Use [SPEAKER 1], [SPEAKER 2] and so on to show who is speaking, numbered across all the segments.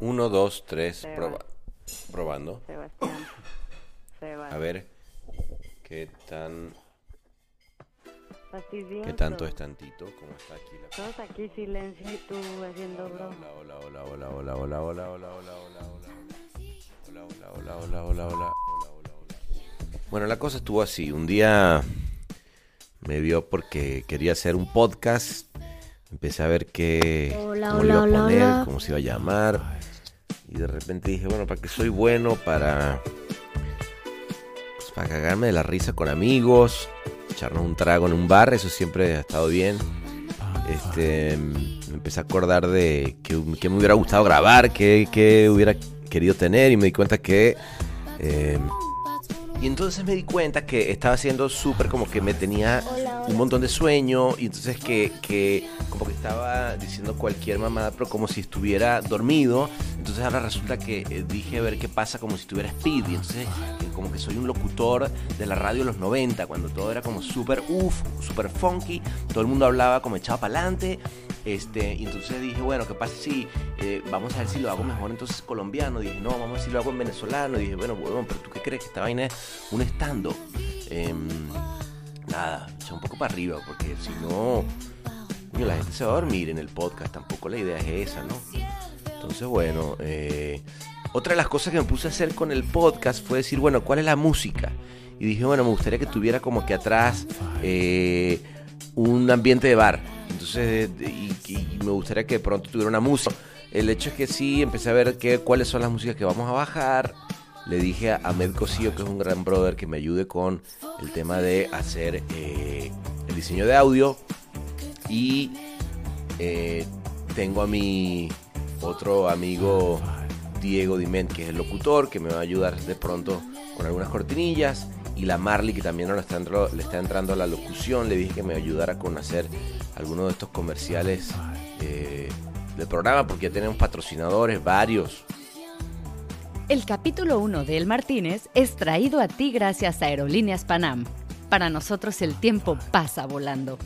[SPEAKER 1] Uno, dos, tres,
[SPEAKER 2] Seba.
[SPEAKER 1] proba- probando.
[SPEAKER 2] Sebastián. Seba.
[SPEAKER 1] A ver qué tan qué tanto es tantito, cómo está aquí la
[SPEAKER 2] Todos aquí silencio y tú haciendo bro.
[SPEAKER 1] Hola, hola, hola, hola, hola, hola, hola, hola, hola, hola, hola. Hola, hola, hola, hola, hola, hola, hola, hola, hola. Bueno, la cosa estuvo así. Un día me vio porque quería hacer un podcast. Empecé a ver qué
[SPEAKER 3] Hola,
[SPEAKER 1] cómo le iba a
[SPEAKER 3] hola, hola,
[SPEAKER 1] poner,
[SPEAKER 3] hola.
[SPEAKER 1] cómo se iba a llamar. Y de repente dije, bueno, ¿para qué soy bueno? Para pues, para cagarme de la risa con amigos, echarnos un trago en un bar, eso siempre ha estado bien. Este, me empecé a acordar de que, que me hubiera gustado grabar, que, que hubiera querido tener y me di cuenta que... eh, y entonces me di cuenta que estaba haciendo súper como que me tenía un montón de sueño y entonces que, que como que estaba diciendo cualquier mamada, pero como si estuviera dormido. Entonces ahora resulta que eh, dije a ver qué pasa como si estuviera speed entonces como que soy un locutor de la radio de los 90 cuando todo era como súper uff, súper funky, todo el mundo hablaba como echado para adelante. Este, y entonces dije, bueno, ¿qué pasa si eh, vamos a ver si lo hago mejor entonces colombiano? Dije, no, vamos a ver si lo hago en venezolano. dije, bueno, huevón, pero ¿tú qué crees que esta vaina es un estando? nada, echa un poco para arriba, porque si no, la gente se va a dormir en el podcast. Tampoco la idea es esa, ¿no? Entonces, bueno, eh, otra de las cosas que me puse a hacer con el podcast fue decir, bueno, ¿cuál es la música? Y dije, bueno, me gustaría que tuviera como que atrás eh, un ambiente de bar. Entonces, de- y, me gustaría que de pronto tuviera una música. El hecho es que sí, empecé a ver qué, cuáles son las músicas que vamos a bajar. Le dije a Ahmed Cosío, que es un gran brother, que me ayude con el tema de hacer eh, el diseño de audio. Y eh, tengo a mi otro amigo Diego Diment, que es el locutor, que me va a ayudar de pronto con algunas cortinillas. Y la Marley, que también ahora está entrando- le está entrando a la locución, le dije que me ayudara con hacer algunos de estos comerciales eh, del programa, porque ya tenemos patrocinadores, varios.
[SPEAKER 4] El capítulo 1 de El Martínez es traído a ti gracias a Aerolíneas Panam. Para nosotros el tiempo pasa volando.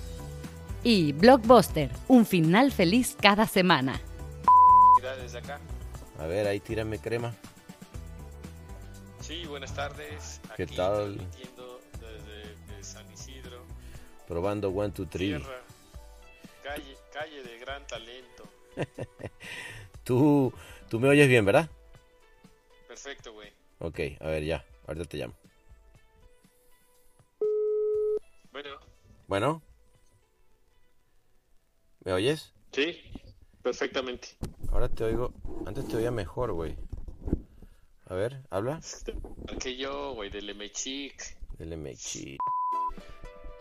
[SPEAKER 4] Y Blockbuster, un final feliz cada semana.
[SPEAKER 5] Desde acá.
[SPEAKER 1] A ver, ahí tírame crema.
[SPEAKER 5] Sí, buenas tardes.
[SPEAKER 1] ¿Qué
[SPEAKER 5] Aquí
[SPEAKER 1] tal?
[SPEAKER 5] desde de San Isidro,
[SPEAKER 1] Probando one, two, three.
[SPEAKER 5] tierra, calle, calle de gran talento.
[SPEAKER 1] Tú, tú me oyes bien, ¿verdad?
[SPEAKER 5] Perfecto, güey.
[SPEAKER 1] Ok, a ver, ya. Ahorita te llamo.
[SPEAKER 5] Bueno,
[SPEAKER 1] Bueno. ¿Me oyes?
[SPEAKER 5] sí, perfectamente.
[SPEAKER 1] Ahora te oigo. Antes te oía mejor, güey. A ver, habla.
[SPEAKER 5] Que yo, güey, del Mechic.
[SPEAKER 1] Dele mechi.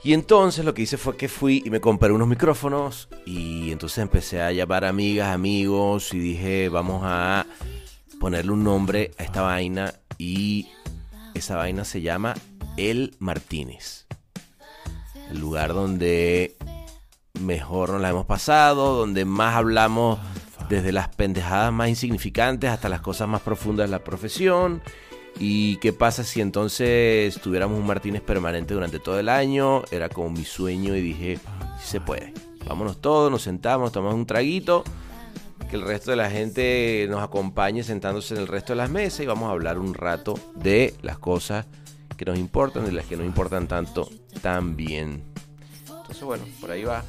[SPEAKER 1] Y entonces lo que hice fue que fui y me compré unos micrófonos y entonces empecé a llamar amigas, amigos y dije, vamos a ponerle un nombre a esta vaina y esa vaina se llama El Martínez. El lugar donde mejor nos la hemos pasado, donde más hablamos desde las pendejadas más insignificantes hasta las cosas más profundas de la profesión. ¿Y qué pasa si entonces tuviéramos un Martínez permanente durante todo el año? Era como mi sueño y dije, sí se puede. Vámonos todos, nos sentamos, tomamos un traguito, que el resto de la gente nos acompañe sentándose en el resto de las mesas y vamos a hablar un rato de las cosas que nos importan, de las que nos importan tanto también. Entonces bueno, por ahí va.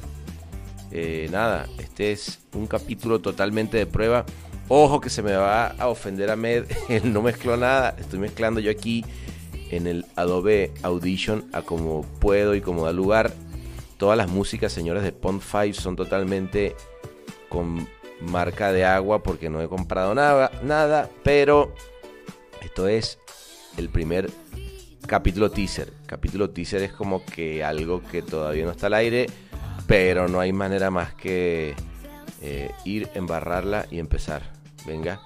[SPEAKER 1] Eh, nada, este es un capítulo totalmente de prueba. Ojo que se me va a ofender a Med, no mezcló nada, estoy mezclando yo aquí en el Adobe Audition a como puedo y como da lugar. Todas las músicas, señores de Pond 5, son totalmente con marca de agua porque no he comprado nada, nada, pero esto es el primer capítulo teaser. Capítulo teaser es como que algo que todavía no está al aire, pero no hay manera más que eh, ir, embarrarla y empezar. Venga.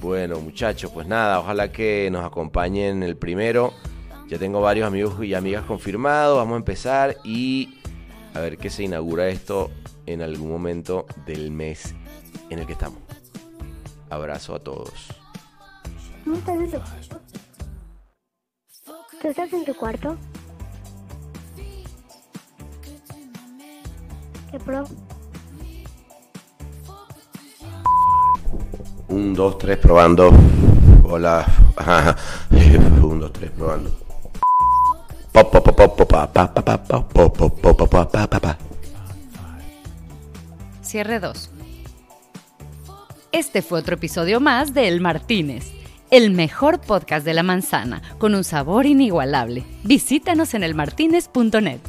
[SPEAKER 1] Bueno, muchachos, pues nada, ojalá que nos acompañen el primero. Ya tengo varios amigos y amigas confirmados. Vamos a empezar y a ver qué se inaugura esto en algún momento del mes en el que estamos. Abrazo a todos.
[SPEAKER 3] ¿No estás en tu ¿Tú estás en tu cuarto?
[SPEAKER 1] Un, dos, tres, probando. Hola. Un, dos, tres, probando.
[SPEAKER 4] Cierre 2. Este fue otro episodio más de El Martínez, el mejor podcast de la manzana, con un sabor inigualable. Visítanos en elmartínez.net.